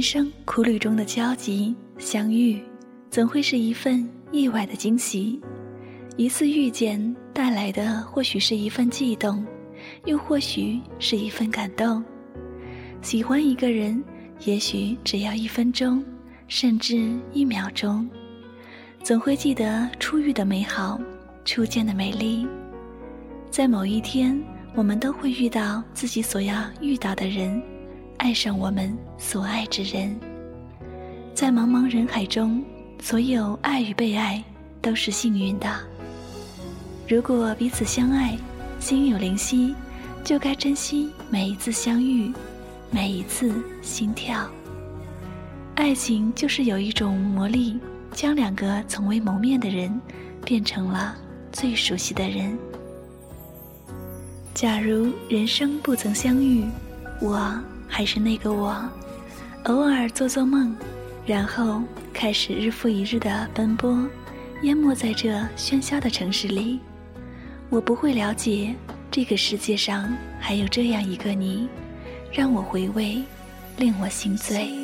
人生苦旅中的交集相遇，总会是一份意外的惊喜。一次遇见带来的，或许是一份悸动，又或许是一份感动。喜欢一个人，也许只要一分钟，甚至一秒钟，总会记得初遇的美好，初见的美丽。在某一天，我们都会遇到自己所要遇到的人。爱上我们所爱之人，在茫茫人海中，所有爱与被爱都是幸运的。如果彼此相爱，心有灵犀，就该珍惜每一次相遇，每一次心跳。爱情就是有一种魔力，将两个从未谋面的人变成了最熟悉的人。假如人生不曾相遇，我。还是那个我，偶尔做做梦，然后开始日复一日的奔波，淹没在这喧嚣的城市里。我不会了解这个世界上还有这样一个你，让我回味，令我心醉。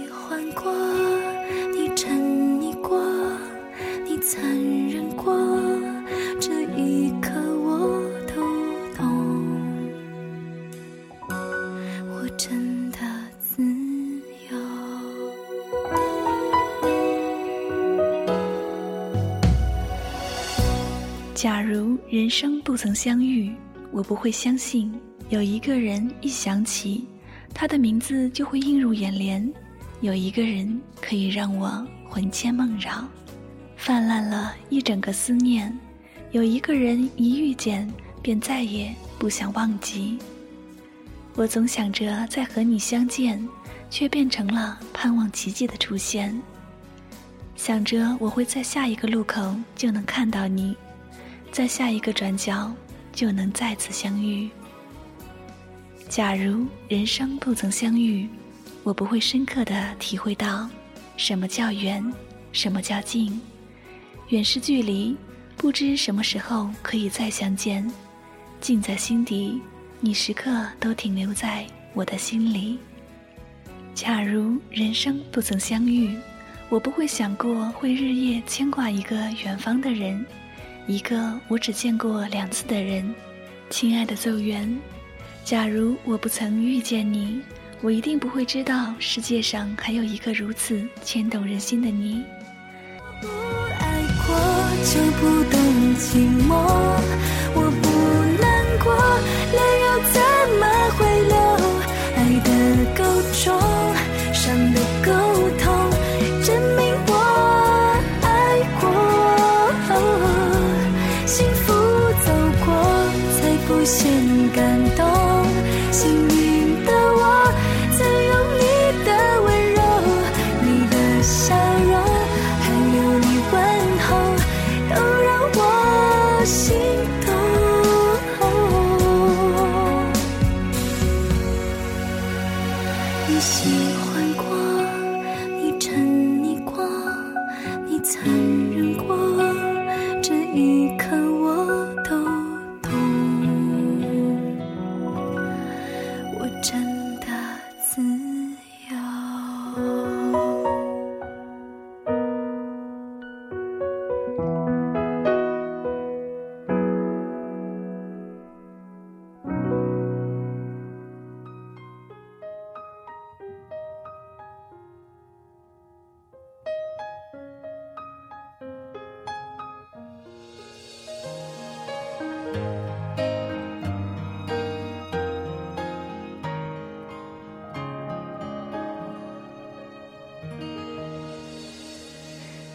不曾相遇，我不会相信有一个人一想起他的名字就会映入眼帘，有一个人可以让我魂牵梦绕，泛滥了一整个思念，有一个人一遇见便再也不想忘记。我总想着再和你相见，却变成了盼望奇迹的出现。想着我会在下一个路口就能看到你。在下一个转角，就能再次相遇。假如人生不曾相遇，我不会深刻的体会到什么叫远，什么叫近。远是距离，不知什么时候可以再相见；近在心底，你时刻都停留在我的心里。假如人生不曾相遇，我不会想过会日夜牵挂一个远方的人。一个我只见过两次的人，亲爱的邹源，假如我不曾遇见你，我一定不会知道世界上还有一个如此牵动人心的你。不爱过就不懂寂寞，我不难过，泪又怎么会流？爱的够重，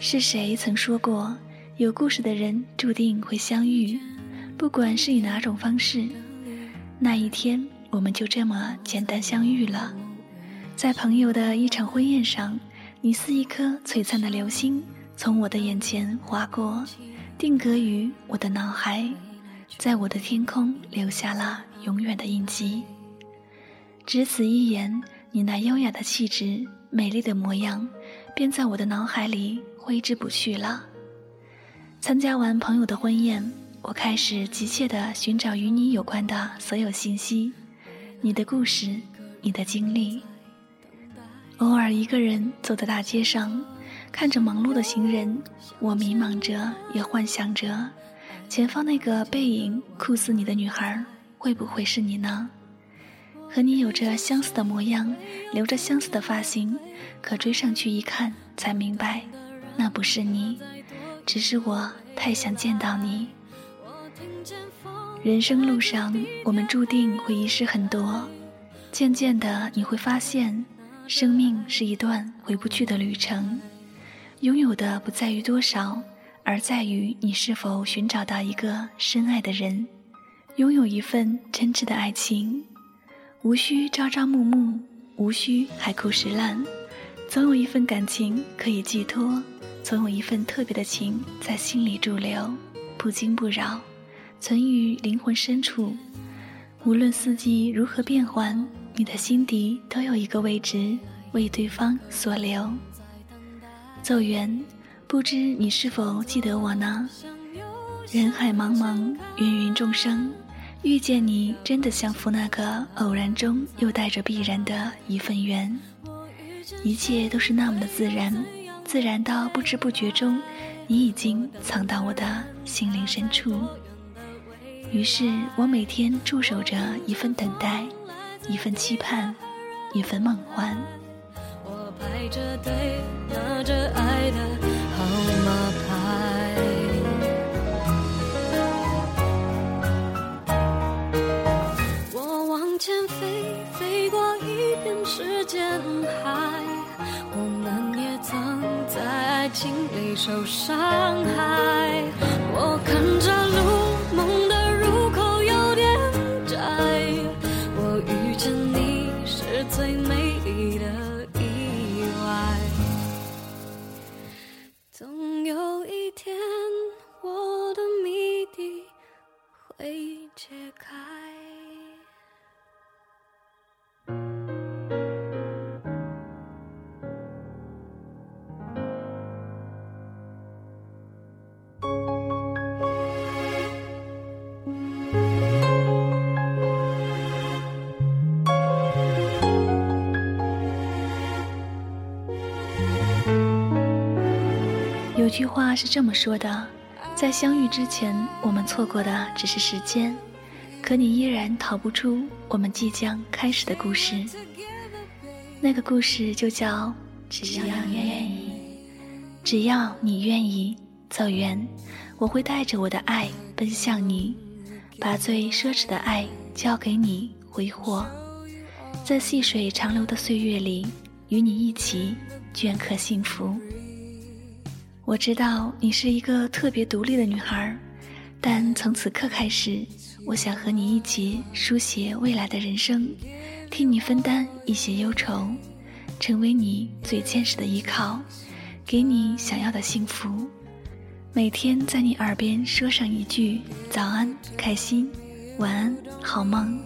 是谁曾说过，有故事的人注定会相遇，不管是以哪种方式。那一天，我们就这么简单相遇了，在朋友的一场婚宴上，你似一颗璀璨的流星，从我的眼前划过，定格于我的脑海，在我的天空留下了永远的印记。只此一眼，你那优雅的气质、美丽的模样，便在我的脑海里。挥之不去了。参加完朋友的婚宴，我开始急切地寻找与你有关的所有信息，你的故事，你的经历。偶尔一个人走在大街上，看着忙碌的行人，我迷茫着，也幻想着，前方那个背影酷似你的女孩，会不会是你呢？和你有着相似的模样，留着相似的发型，可追上去一看，才明白，那不是你，只是我太想见到你。人生路上，我们注定会遗失很多，渐渐的你会发现。生命是一段回不去的旅程，拥有的不在于多少，而在于你是否寻找到一个深爱的人，拥有一份真挚的爱情，无需朝朝暮暮，无需海枯石烂，总有一份感情可以寄托，总有一份特别的情在心里驻留，不惊不扰，存于灵魂深处。无论四季如何变换。你的心底都有一个位置为对方所留。奏缘，不知你是否记得我呢？人海茫茫，芸芸众生，遇见你真的像赴那个偶然中又带着必然的一份缘。一切都是那么的自然，自然到不知不觉中，你已经藏到我的心灵深处。于是我每天驻守着一份等待。一份期盼，一份梦幻。我排着队，拿着爱的句话是这么说的：在相遇之前，我们错过的只是时间，可你依然逃不出我们即将开始的故事。那个故事就叫“只要你愿意”，只要你愿意走远，我会带着我的爱奔向你，把最奢侈的爱交给你挥霍，在细水长流的岁月里，与你一起镌刻幸福。我知道你是一个特别独立的女孩，但从此刻开始，我想和你一起书写未来的人生，替你分担一些忧愁，成为你最坚实的依靠，给你想要的幸福。每天在你耳边说上一句早安，开心，晚安，好梦，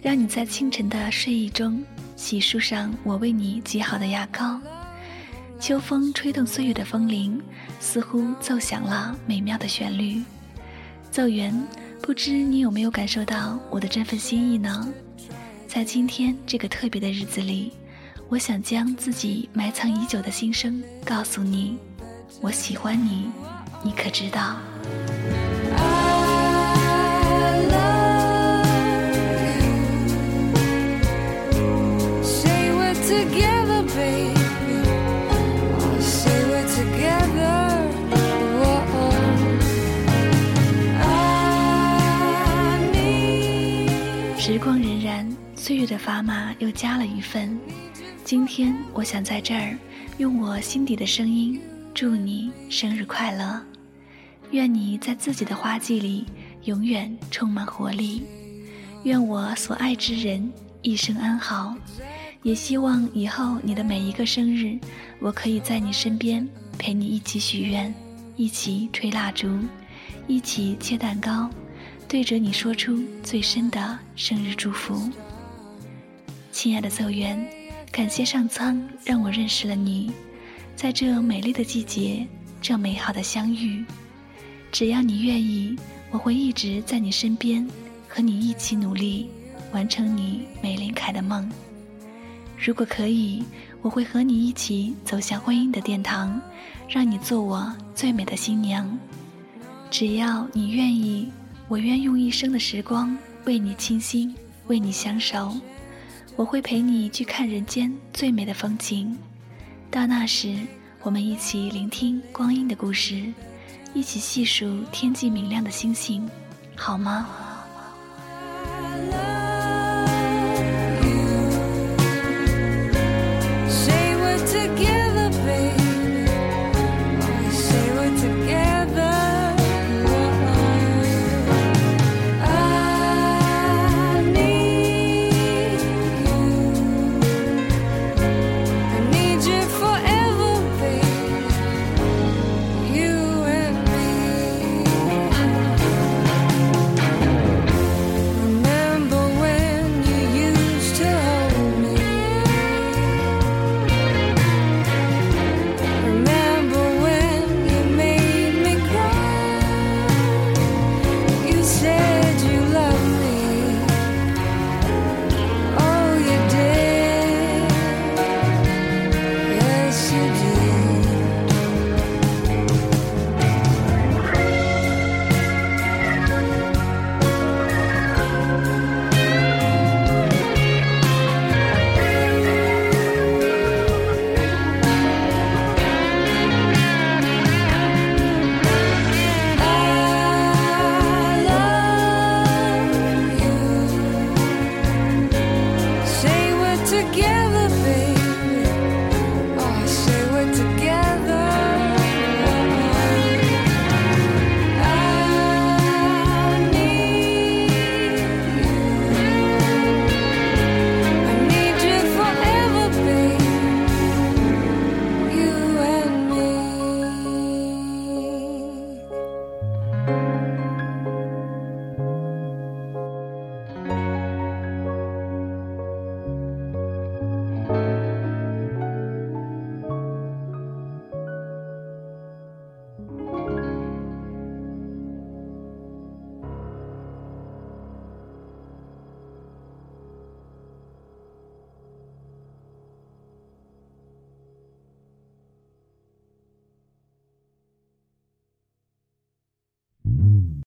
让你在清晨的睡意中洗漱上我为你挤好的牙膏。秋风吹动岁月的风铃，似乎奏响了美妙的旋律。奏源，不知你有没有感受到我的这份心意呢？在今天这个特别的日子里，我想将自己埋藏已久的心声告诉你。我喜欢你，你可知道？时岁月的砝码又加了一分。今天，我想在这儿用我心底的声音祝你生日快乐，愿你在自己的花季里永远充满活力，愿我所爱之人一生安好，也希望以后你的每一个生日，我可以在你身边陪你一起许愿，一起吹蜡烛，一起切蛋糕。对着你说出最深的生日祝福，亲爱的奏源，感谢上苍让我认识了你，在这美丽的季节，这美好的相遇，只要你愿意，我会一直在你身边，和你一起努力，完成你玫琳凯的梦。如果可以，我会和你一起走向婚姻的殿堂，让你做我最美的新娘。只要你愿意，我愿用一生的时光为你倾心，为你相守。我会陪你去看人间最美的风景。到那时，我们一起聆听光阴的故事，一起细数天际明亮的星星，好吗？